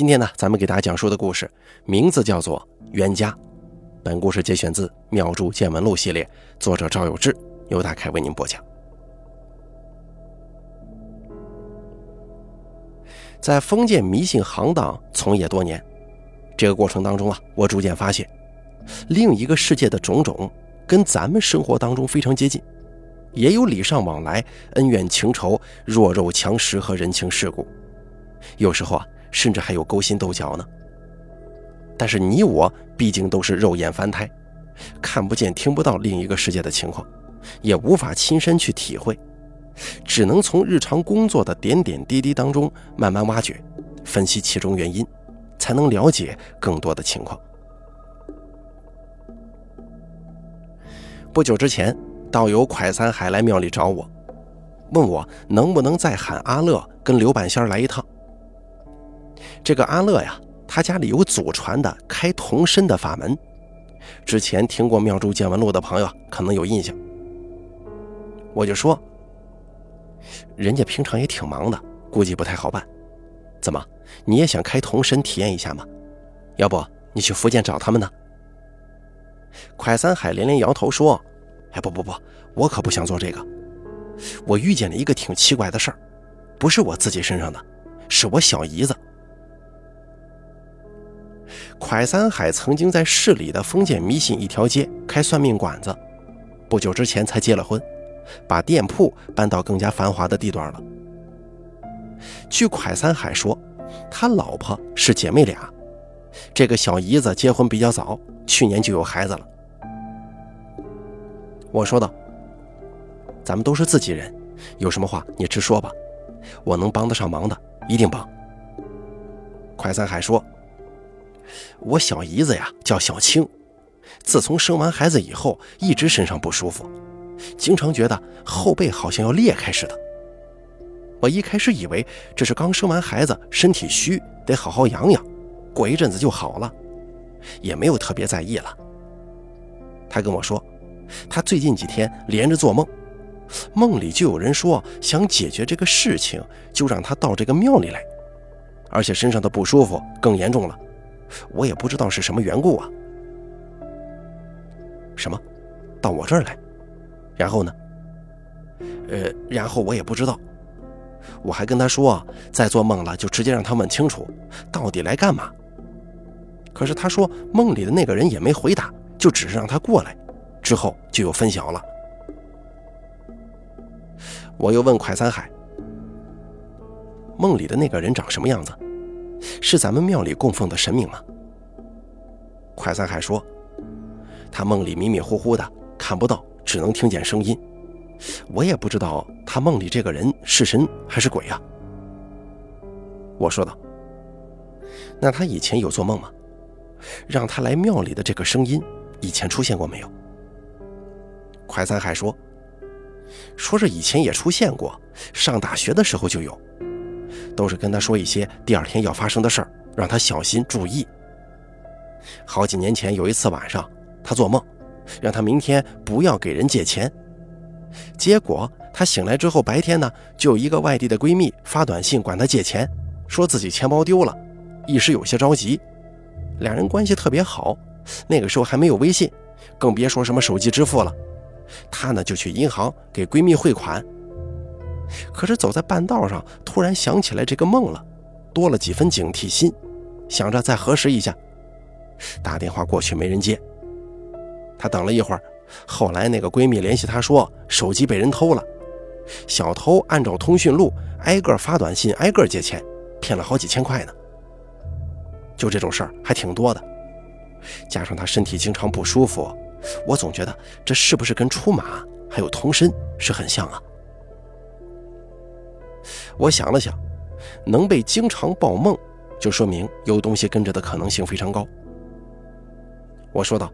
今天呢，咱们给大家讲述的故事名字叫做《冤家》。本故事节选自《妙著见闻录》系列，作者赵有志，由大凯为您播讲。在封建迷信行当从业多年，这个过程当中啊，我逐渐发现，另一个世界的种种跟咱们生活当中非常接近，也有礼尚往来、恩怨情仇、弱肉强食和人情世故。有时候啊，甚至还有勾心斗角呢。但是你我毕竟都是肉眼凡胎，看不见、听不到另一个世界的情况，也无法亲身去体会，只能从日常工作的点点滴滴当中慢慢挖掘、分析其中原因，才能了解更多的情况。不久之前，道友蒯三海来庙里找我，问我能不能再喊阿乐跟刘半仙来一趟。这个阿乐呀，他家里有祖传的开童身的法门。之前听过《妙珠见闻录》的朋友可能有印象。我就说，人家平常也挺忙的，估计不太好办。怎么，你也想开童身体验一下吗？要不你去福建找他们呢？蒯三海连连摇头说：“哎，不不不，我可不想做这个。我遇见了一个挺奇怪的事儿，不是我自己身上的，是我小姨子。”蒯三海曾经在市里的封建迷信一条街开算命馆子，不久之前才结了婚，把店铺搬到更加繁华的地段了。据蒯三海说，他老婆是姐妹俩，这个小姨子结婚比较早，去年就有孩子了。我说道：“咱们都是自己人，有什么话你直说吧，我能帮得上忙的一定帮。”蒯三海说。我小姨子呀叫小青，自从生完孩子以后，一直身上不舒服，经常觉得后背好像要裂开似的。我一开始以为这是刚生完孩子，身体虚，得好好养养，过一阵子就好了，也没有特别在意了。他跟我说，他最近几天连着做梦，梦里就有人说想解决这个事情，就让他到这个庙里来，而且身上的不舒服更严重了。我也不知道是什么缘故啊。什么？到我这儿来？然后呢？呃，然后我也不知道。我还跟他说，再做梦了就直接让他问清楚，到底来干嘛。可是他说梦里的那个人也没回答，就只是让他过来，之后就有分晓了。我又问快三海，梦里的那个人长什么样子？是咱们庙里供奉的神明吗？快三海说，他梦里迷迷糊糊的，看不到，只能听见声音。我也不知道他梦里这个人是神还是鬼呀。我说道：“那他以前有做梦吗？让他来庙里的这个声音，以前出现过没有？”快三海说：“说是以前也出现过，上大学的时候就有。”都是跟他说一些第二天要发生的事儿，让他小心注意。好几年前有一次晚上，他做梦，让他明天不要给人借钱。结果他醒来之后，白天呢就有一个外地的闺蜜发短信管他借钱，说自己钱包丢了，一时有些着急。两人关系特别好，那个时候还没有微信，更别说什么手机支付了。他呢就去银行给闺蜜汇款。可是走在半道上，突然想起来这个梦了，多了几分警惕心，想着再核实一下。打电话过去没人接，她等了一会儿，后来那个闺蜜联系她说手机被人偷了，小偷按照通讯录挨个发短信，挨个借钱，骗了好几千块呢。就这种事儿还挺多的，加上她身体经常不舒服，我总觉得这是不是跟出马还有通身是很像啊？我想了想，能被经常报梦，就说明有东西跟着的可能性非常高。我说道：“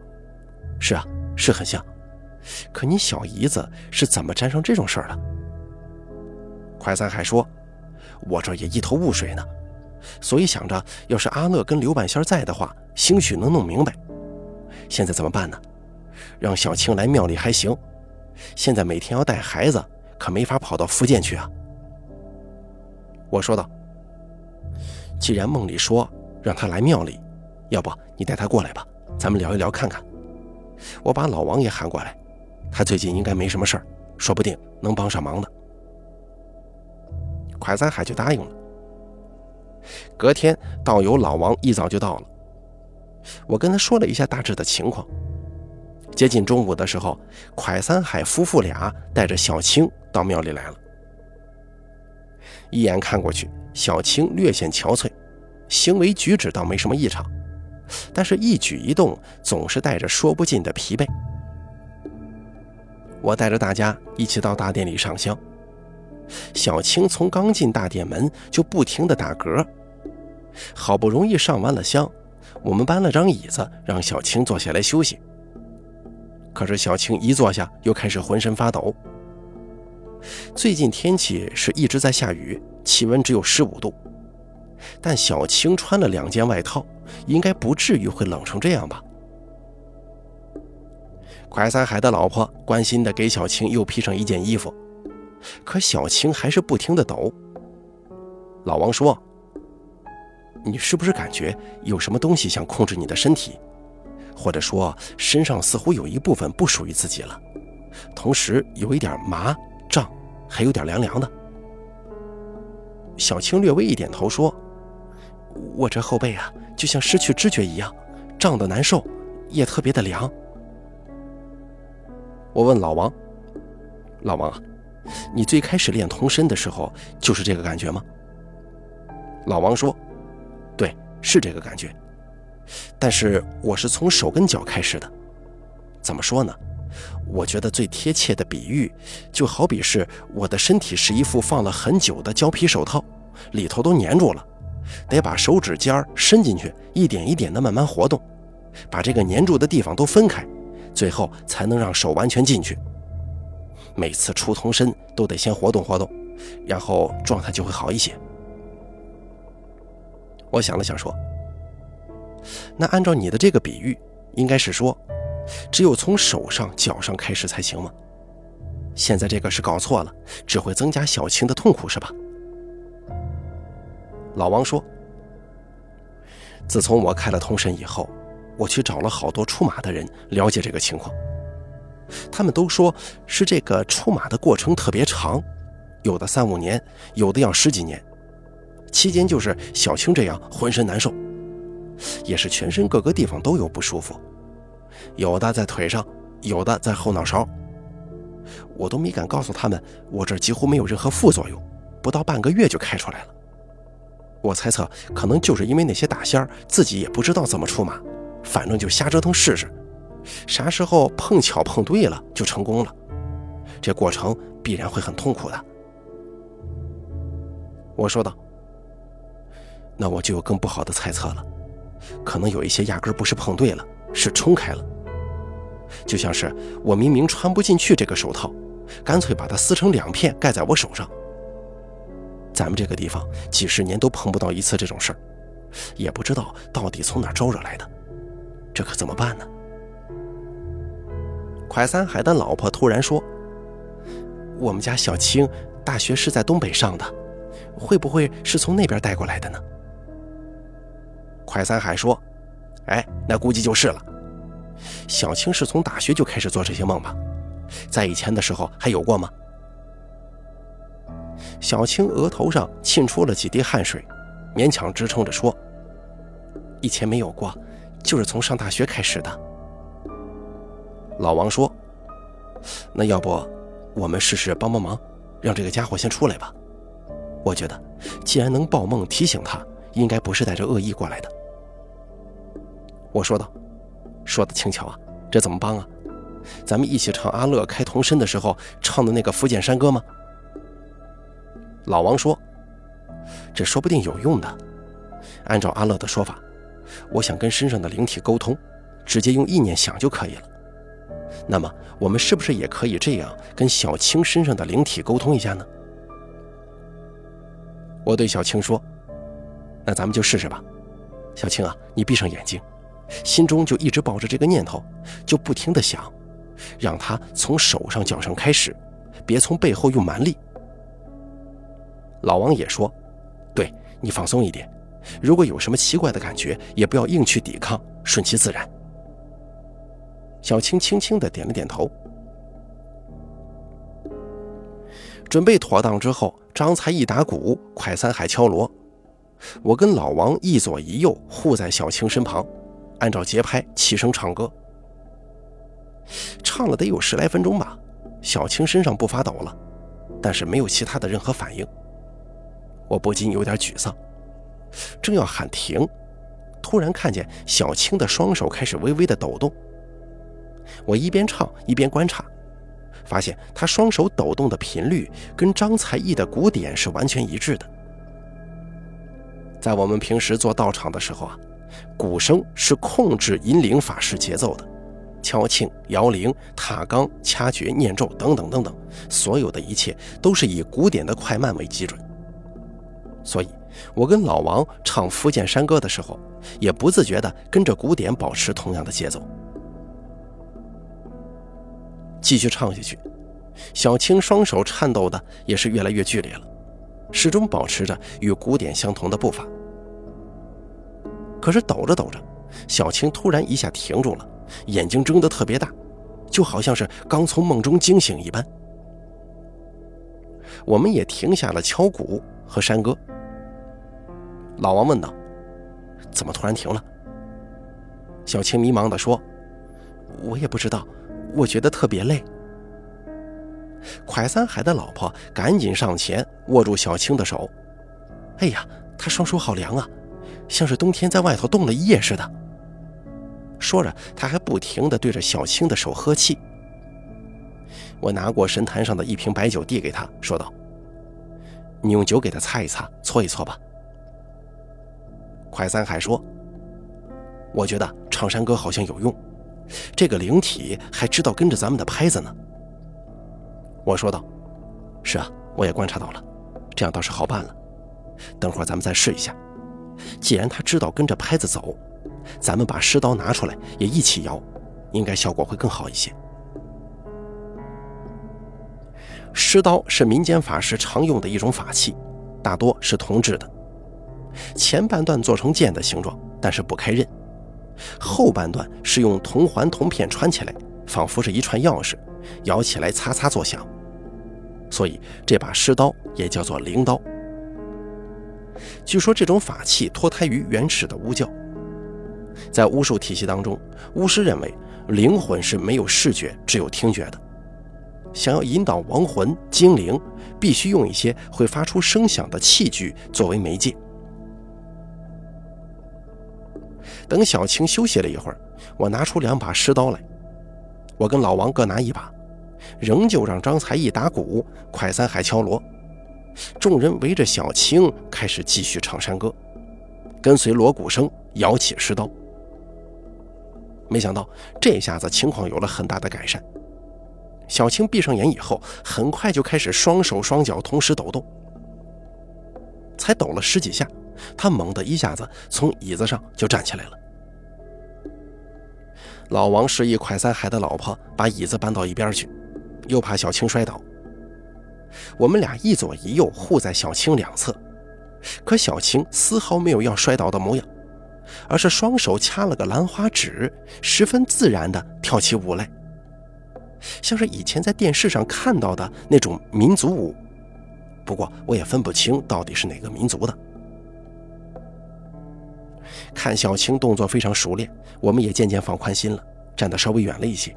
是啊，是很像。可你小姨子是怎么沾上这种事儿的？”快三海说：“我这也一头雾水呢，所以想着，要是阿乐跟刘半仙在的话，兴许能弄明白。现在怎么办呢？让小青来庙里还行，现在每天要带孩子，可没法跑到福建去啊。”我说道：“既然梦里说让他来庙里，要不你带他过来吧，咱们聊一聊看看。我把老王也喊过来，他最近应该没什么事儿，说不定能帮上忙的。蒯三海就答应了。隔天，导游老王一早就到了，我跟他说了一下大致的情况。接近中午的时候，蒯三海夫妇俩带着小青到庙里来了。一眼看过去，小青略显憔悴，行为举止倒没什么异常，但是一举一动总是带着说不尽的疲惫。我带着大家一起到大殿里上香，小青从刚进大殿门就不停地打嗝，好不容易上完了香，我们搬了张椅子让小青坐下来休息。可是小青一坐下又开始浑身发抖。最近天气是一直在下雨，气温只有十五度，但小青穿了两件外套，应该不至于会冷成这样吧？快三海的老婆关心地给小青又披上一件衣服，可小青还是不停地抖。老王说：“你是不是感觉有什么东西想控制你的身体，或者说身上似乎有一部分不属于自己了，同时有一点麻？”还有点凉凉的。小青略微一点头说：“我这后背啊，就像失去知觉一样，胀得难受，也特别的凉。”我问老王：“老王啊，你最开始练童身的时候就是这个感觉吗？”老王说：“对，是这个感觉。但是我是从手跟脚开始的。怎么说呢？”我觉得最贴切的比喻，就好比是我的身体是一副放了很久的胶皮手套，里头都粘住了，得把手指尖伸进去，一点一点的慢慢活动，把这个粘住的地方都分开，最后才能让手完全进去。每次出童身都得先活动活动，然后状态就会好一些。我想了想说：“那按照你的这个比喻，应该是说。”只有从手上、脚上开始才行吗？现在这个是搞错了，只会增加小青的痛苦，是吧？老王说：“自从我开了通神以后，我去找了好多出马的人了解这个情况，他们都说是这个出马的过程特别长，有的三五年，有的要十几年，期间就是小青这样浑身难受，也是全身各个地方都有不舒服。”有的在腿上，有的在后脑勺，我都没敢告诉他们，我这几乎没有任何副作用，不到半个月就开出来了。我猜测，可能就是因为那些大仙儿自己也不知道怎么出马，反正就瞎折腾试试，啥时候碰巧碰对了就成功了。这过程必然会很痛苦的。我说道：“那我就有更不好的猜测了，可能有一些压根不是碰对了。”是冲开了，就像是我明明穿不进去这个手套，干脆把它撕成两片盖在我手上。咱们这个地方几十年都碰不到一次这种事儿，也不知道到底从哪招惹来的，这可怎么办呢？快三海的老婆突然说：“我们家小青大学是在东北上的，会不会是从那边带过来的呢？”快三海说。哎，那估计就是了。小青是从大学就开始做这些梦吧？在以前的时候还有过吗？小青额头上沁出了几滴汗水，勉强支撑着说：“以前没有过，就是从上大学开始的。”老王说：“那要不我们试试帮帮忙，让这个家伙先出来吧？我觉得，既然能报梦提醒他，应该不是带着恶意过来的。”我说道：“说的轻巧啊，这怎么帮啊？咱们一起唱阿乐开童身的时候唱的那个福建山歌吗？”老王说：“这说不定有用的。按照阿乐的说法，我想跟身上的灵体沟通，直接用意念想就可以了。那么，我们是不是也可以这样跟小青身上的灵体沟通一下呢？”我对小青说：“那咱们就试试吧。小青啊，你闭上眼睛。”心中就一直抱着这个念头，就不停的想，让他从手上、脚上开始，别从背后用蛮力。老王也说：“对你放松一点，如果有什么奇怪的感觉，也不要硬去抵抗，顺其自然。小青轻轻的点了点头。准备妥当之后，张才艺打鼓，快三海敲锣，我跟老王一左一右护在小青身旁，按照节拍齐声唱歌。唱了得有十来分钟吧，小青身上不发抖了，但是没有其他的任何反应。我不禁有点沮丧，正要喊停，突然看见小青的双手开始微微的抖动。我一边唱一边观察。发现他双手抖动的频率跟张才艺的鼓点是完全一致的。在我们平时做道场的时候啊，鼓声是控制引领法事节奏的，敲磬、摇铃、踏纲、掐诀、念咒等等等等，所有的一切都是以鼓点的快慢为基准。所以，我跟老王唱福建山歌的时候，也不自觉地跟着鼓点保持同样的节奏。继续唱下去，小青双手颤抖的也是越来越剧烈了，始终保持着与鼓点相同的步伐。可是抖着抖着，小青突然一下停住了，眼睛睁得特别大，就好像是刚从梦中惊醒一般。我们也停下了敲鼓和山歌。老王问道：“怎么突然停了？”小青迷茫地说：“我也不知道。”我觉得特别累。蒯三海的老婆赶紧上前握住小青的手，哎呀，他双手好凉啊，像是冬天在外头冻了一夜似的。说着，他还不停地对着小青的手呵气。我拿过神坛上的一瓶白酒递给他，说道：“你用酒给他擦一擦，搓一搓吧。”快三海说：“我觉得唱山歌好像有用。”这个灵体还知道跟着咱们的拍子呢。我说道：“是啊，我也观察到了，这样倒是好办了。等会儿咱们再试一下。既然他知道跟着拍子走，咱们把尸刀拿出来也一起摇，应该效果会更好一些。”尸刀是民间法师常用的一种法器，大多是铜制的，前半段做成剑的形状，但是不开刃。后半段是用铜环、铜片穿起来，仿佛是一串钥匙，摇起来擦擦作响，所以这把尸刀也叫做灵刀。据说这种法器脱胎于原始的巫教，在巫术体系当中，巫师认为灵魂是没有视觉，只有听觉的，想要引导亡魂、精灵，必须用一些会发出声响的器具作为媒介。等小青休息了一会儿，我拿出两把石刀来，我跟老王各拿一把，仍旧让张才艺打鼓，快三海敲锣，众人围着小青开始继续唱山歌，跟随锣鼓声摇起石刀。没想到这下子情况有了很大的改善，小青闭上眼以后，很快就开始双手双脚同时抖动，才抖了十几下。他猛地一下子从椅子上就站起来了。老王示意快三海的老婆把椅子搬到一边去，又怕小青摔倒。我们俩一左一右护在小青两侧，可小青丝毫没有要摔倒的模样，而是双手掐了个兰花指，十分自然地跳起舞来，像是以前在电视上看到的那种民族舞。不过我也分不清到底是哪个民族的。看小青动作非常熟练，我们也渐渐放宽心了，站得稍微远了一些。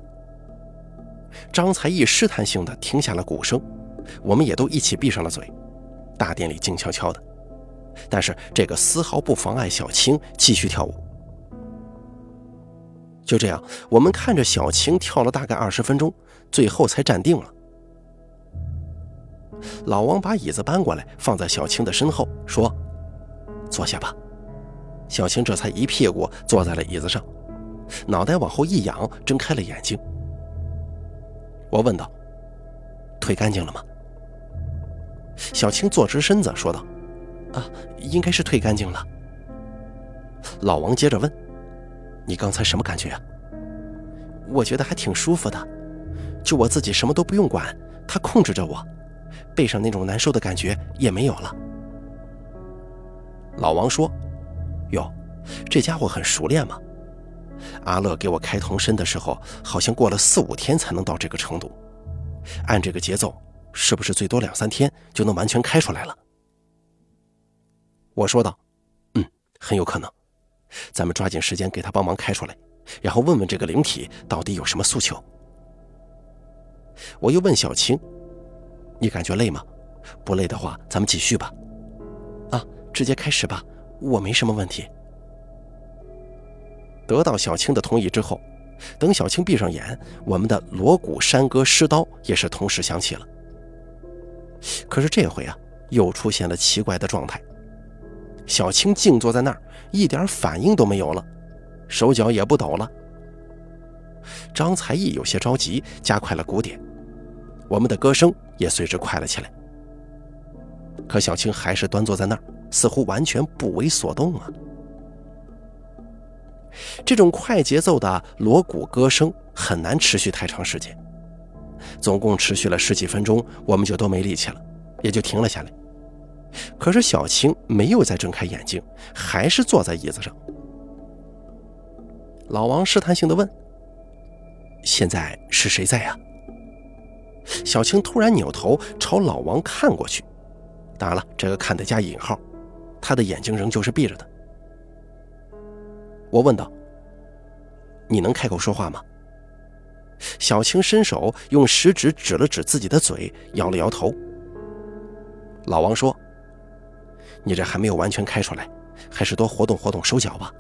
张才艺试探性的停下了鼓声，我们也都一起闭上了嘴。大殿里静悄悄的，但是这个丝毫不妨碍小青继续跳舞。就这样，我们看着小青跳了大概二十分钟，最后才站定了。老王把椅子搬过来，放在小青的身后，说：“坐下吧。”小青这才一屁股坐在了椅子上，脑袋往后一仰，睁开了眼睛。我问道：“退干净了吗？”小青坐直身子说道：“啊，应该是退干净了。”老王接着问：“你刚才什么感觉啊？”我觉得还挺舒服的，就我自己什么都不用管，他控制着我，背上那种难受的感觉也没有了。老王说。哟，这家伙很熟练嘛。阿乐给我开童身的时候，好像过了四五天才能到这个程度。按这个节奏，是不是最多两三天就能完全开出来了？我说道：“嗯，很有可能。咱们抓紧时间给他帮忙开出来，然后问问这个灵体到底有什么诉求。”我又问小青：“你感觉累吗？不累的话，咱们继续吧。”啊，直接开始吧，我没什么问题。得到小青的同意之后，等小青闭上眼，我们的锣鼓山歌诗刀也是同时响起了。可是这回啊，又出现了奇怪的状态。小青静坐在那儿，一点反应都没有了，手脚也不抖了。张才艺有些着急，加快了鼓点，我们的歌声也随之快了起来。可小青还是端坐在那儿，似乎完全不为所动啊。这种快节奏的锣鼓歌声很难持续太长时间，总共持续了十几分钟，我们就都没力气了，也就停了下来。可是小青没有再睁开眼睛，还是坐在椅子上。老王试探性的问：“现在是谁在呀？”小青突然扭头朝老王看过去，当然了，这个看得加引号，他的眼睛仍旧是闭着的。我问道：“你能开口说话吗？”小青伸手用食指指了指自己的嘴，摇了摇头。老王说：“你这还没有完全开出来，还是多活动活动手脚吧。”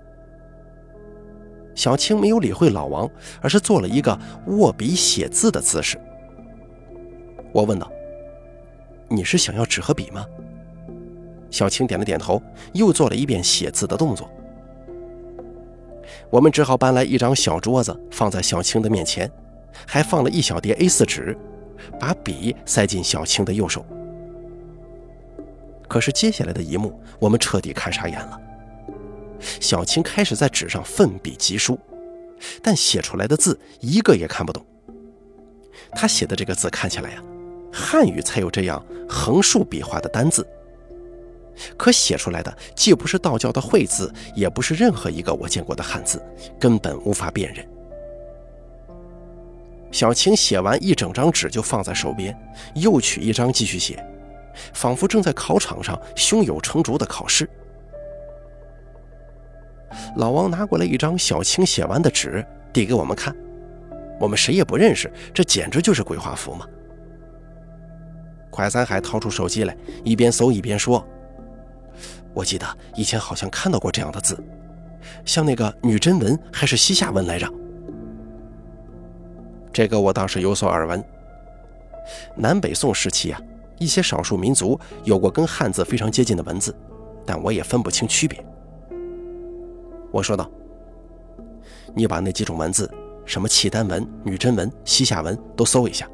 小青没有理会老王，而是做了一个握笔写字的姿势。我问道：“你是想要纸和笔吗？”小青点了点头，又做了一遍写字的动作。我们只好搬来一张小桌子放在小青的面前，还放了一小叠 A4 纸，把笔塞进小青的右手。可是接下来的一幕，我们彻底看傻眼了。小青开始在纸上奋笔疾书，但写出来的字一个也看不懂。他写的这个字看起来呀，汉语才有这样横竖笔画的单字。可写出来的既不是道教的会字，也不是任何一个我见过的汉字，根本无法辨认。小青写完一整张纸就放在手边，又取一张继续写，仿佛正在考场上胸有成竹的考试。老王拿过来一张小青写完的纸，递给我们看，我们谁也不认识，这简直就是鬼画符嘛！快三海掏出手机来，一边搜一边说。我记得以前好像看到过这样的字，像那个女真文还是西夏文来着。这个我倒是有所耳闻。南北宋时期啊，一些少数民族有过跟汉字非常接近的文字，但我也分不清区别。我说道：“你把那几种文字，什么契丹文、女真文、西夏文都搜一下，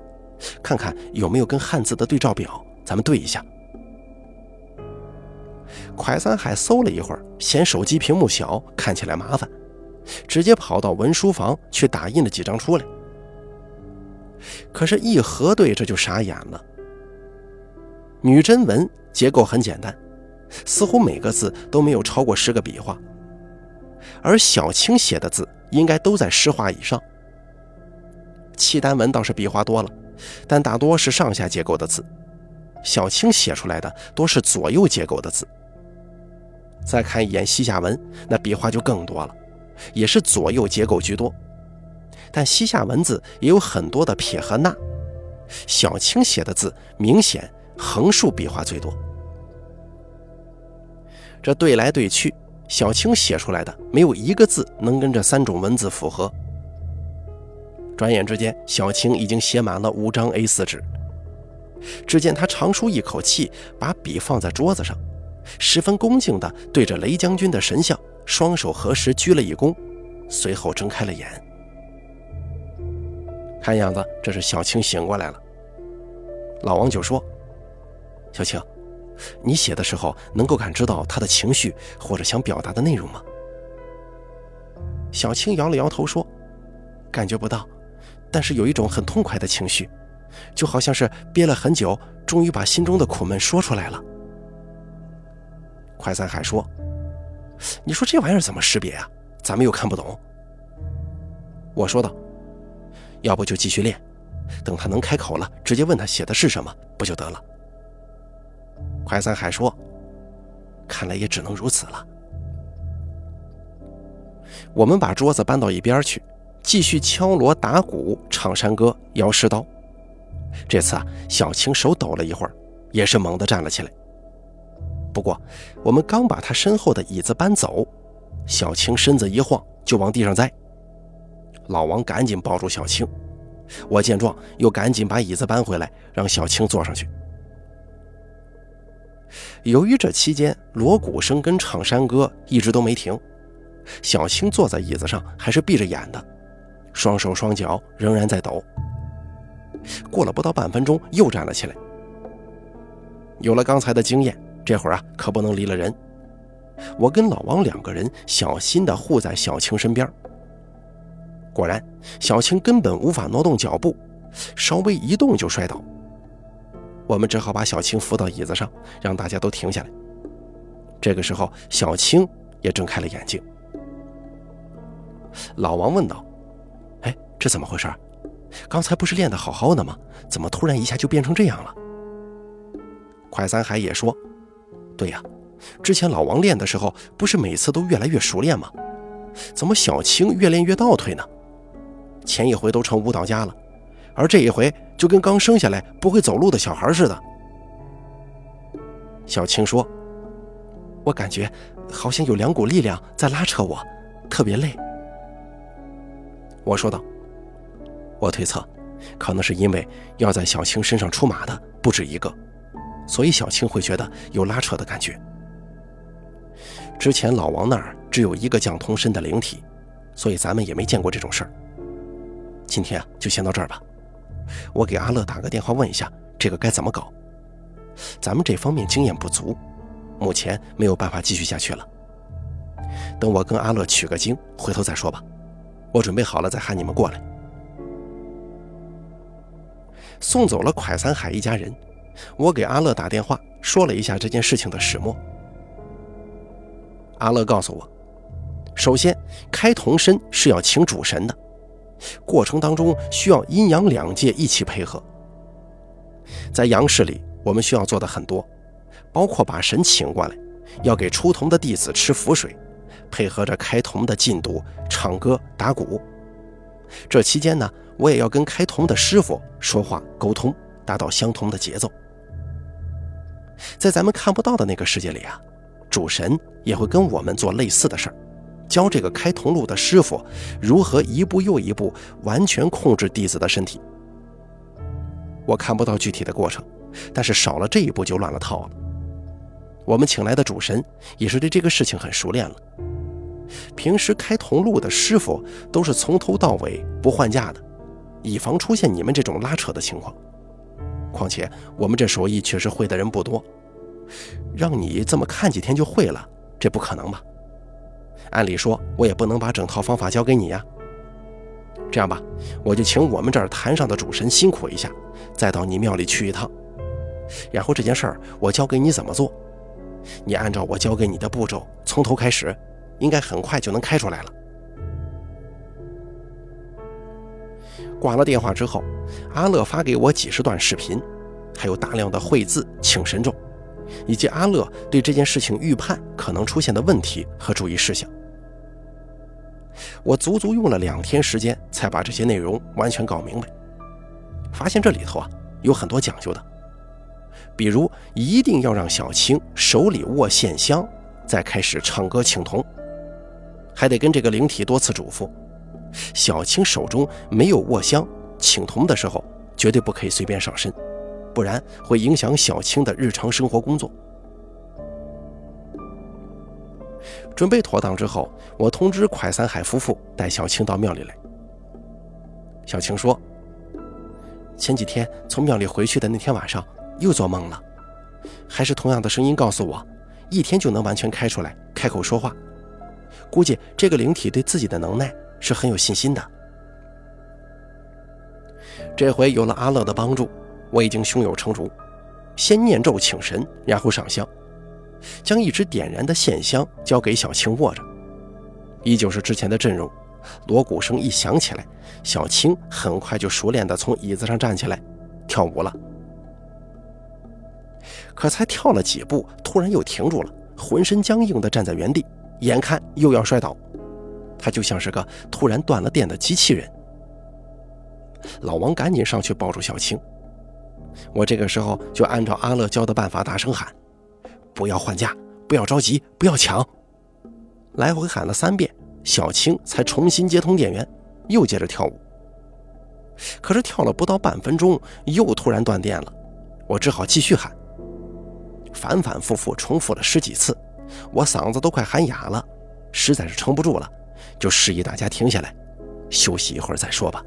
看看有没有跟汉字的对照表，咱们对一下。”快三海搜了一会儿，嫌手机屏幕小，看起来麻烦，直接跑到文书房去打印了几张出来。可是，一核对，这就傻眼了。女真文结构很简单，似乎每个字都没有超过十个笔画，而小青写的字应该都在十画以上。契丹文倒是笔画多了，但大多是上下结构的字，小青写出来的多是左右结构的字。再看一眼西夏文，那笔画就更多了，也是左右结构居多。但西夏文字也有很多的撇和捺，小青写的字明显横竖笔画最多。这对来对去，小青写出来的没有一个字能跟这三种文字符合。转眼之间，小青已经写满了五张 A4 纸。只见他长舒一口气，把笔放在桌子上。十分恭敬地对着雷将军的神像，双手合十鞠了一躬，随后睁开了眼。看样子这是小青醒过来了。老王就说：“小青，你写的时候能够感知到他的情绪或者想表达的内容吗？”小青摇了摇头说：“感觉不到，但是有一种很痛快的情绪，就好像是憋了很久，终于把心中的苦闷说出来了。”快三海说：“你说这玩意儿怎么识别啊？咱们又看不懂。我说道：“要不就继续练，等他能开口了，直接问他写的是什么，不就得了？”快三海说：“看来也只能如此了。”我们把桌子搬到一边去，继续敲锣打鼓、唱山歌、摇石刀。这次啊，小青手抖了一会儿，也是猛地站了起来。不过，我们刚把他身后的椅子搬走，小青身子一晃就往地上栽。老王赶紧抱住小青，我见状又赶紧把椅子搬回来，让小青坐上去。由于这期间锣鼓声跟唱山歌一直都没停，小青坐在椅子上还是闭着眼的，双手双脚仍然在抖。过了不到半分钟，又站了起来。有了刚才的经验。这会儿啊，可不能离了人。我跟老王两个人小心地护在小青身边。果然，小青根本无法挪动脚步，稍微一动就摔倒。我们只好把小青扶到椅子上，让大家都停下来。这个时候，小青也睁开了眼睛。老王问道：“哎，这怎么回事？刚才不是练得好好的吗？怎么突然一下就变成这样了？”快三海也说。对呀，之前老王练的时候，不是每次都越来越熟练吗？怎么小青越练越倒退呢？前一回都成舞蹈家了，而这一回就跟刚生下来不会走路的小孩似的。小青说：“我感觉好像有两股力量在拉扯我，特别累。”我说道：“我推测，可能是因为要在小青身上出马的不止一个。”所以小青会觉得有拉扯的感觉。之前老王那儿只有一个降通身的灵体，所以咱们也没见过这种事儿。今天啊，就先到这儿吧。我给阿乐打个电话问一下，这个该怎么搞。咱们这方面经验不足，目前没有办法继续下去了。等我跟阿乐取个经，回头再说吧。我准备好了再喊你们过来。送走了蒯三海一家人。我给阿乐打电话，说了一下这件事情的始末。阿乐告诉我，首先开童身是要请主神的，过程当中需要阴阳两界一起配合。在阳世里，我们需要做的很多，包括把神请过来，要给出童的弟子吃符水，配合着开童的进度唱歌打鼓。这期间呢，我也要跟开童的师傅说话沟通，达到相同的节奏。在咱们看不到的那个世界里啊，主神也会跟我们做类似的事儿，教这个开铜路的师傅如何一步又一步完全控制弟子的身体。我看不到具体的过程，但是少了这一步就乱了套了。我们请来的主神也是对这个事情很熟练了。平时开铜路的师傅都是从头到尾不换架的，以防出现你们这种拉扯的情况。况且我们这手艺确实会的人不多，让你这么看几天就会了，这不可能吧？按理说，我也不能把整套方法交给你呀。这样吧，我就请我们这儿坛上的主神辛苦一下，再到你庙里去一趟，然后这件事儿我教给你怎么做，你按照我教给你的步骤从头开始，应该很快就能开出来了。挂了电话之后，阿乐发给我几十段视频，还有大量的绘字请神咒，以及阿乐对这件事情预判可能出现的问题和注意事项。我足足用了两天时间才把这些内容完全搞明白。发现这里头啊有很多讲究的，比如一定要让小青手里握线香，再开始唱歌请童，还得跟这个灵体多次嘱咐。小青手中没有握香，请童的时候绝对不可以随便上身，不然会影响小青的日常生活工作。准备妥当之后，我通知蒯三海夫妇带小青到庙里来。小青说：“前几天从庙里回去的那天晚上，又做梦了，还是同样的声音告诉我，一天就能完全开出来，开口说话。估计这个灵体对自己的能耐。”是很有信心的。这回有了阿乐的帮助，我已经胸有成竹。先念咒请神，然后上香。将一支点燃的线香交给小青握着，依旧是之前的阵容。锣鼓声一响起来，小青很快就熟练地从椅子上站起来，跳舞了。可才跳了几步，突然又停住了，浑身僵硬地站在原地，眼看又要摔倒。他就像是个突然断了电的机器人。老王赶紧上去抱住小青，我这个时候就按照阿乐教的办法大声喊：“不要换架，不要着急，不要抢。”来回喊了三遍，小青才重新接通电源，又接着跳舞。可是跳了不到半分钟，又突然断电了，我只好继续喊。反反复复重复了十几次，我嗓子都快喊哑了，实在是撑不住了，就示意大家停下来，休息一会儿再说吧。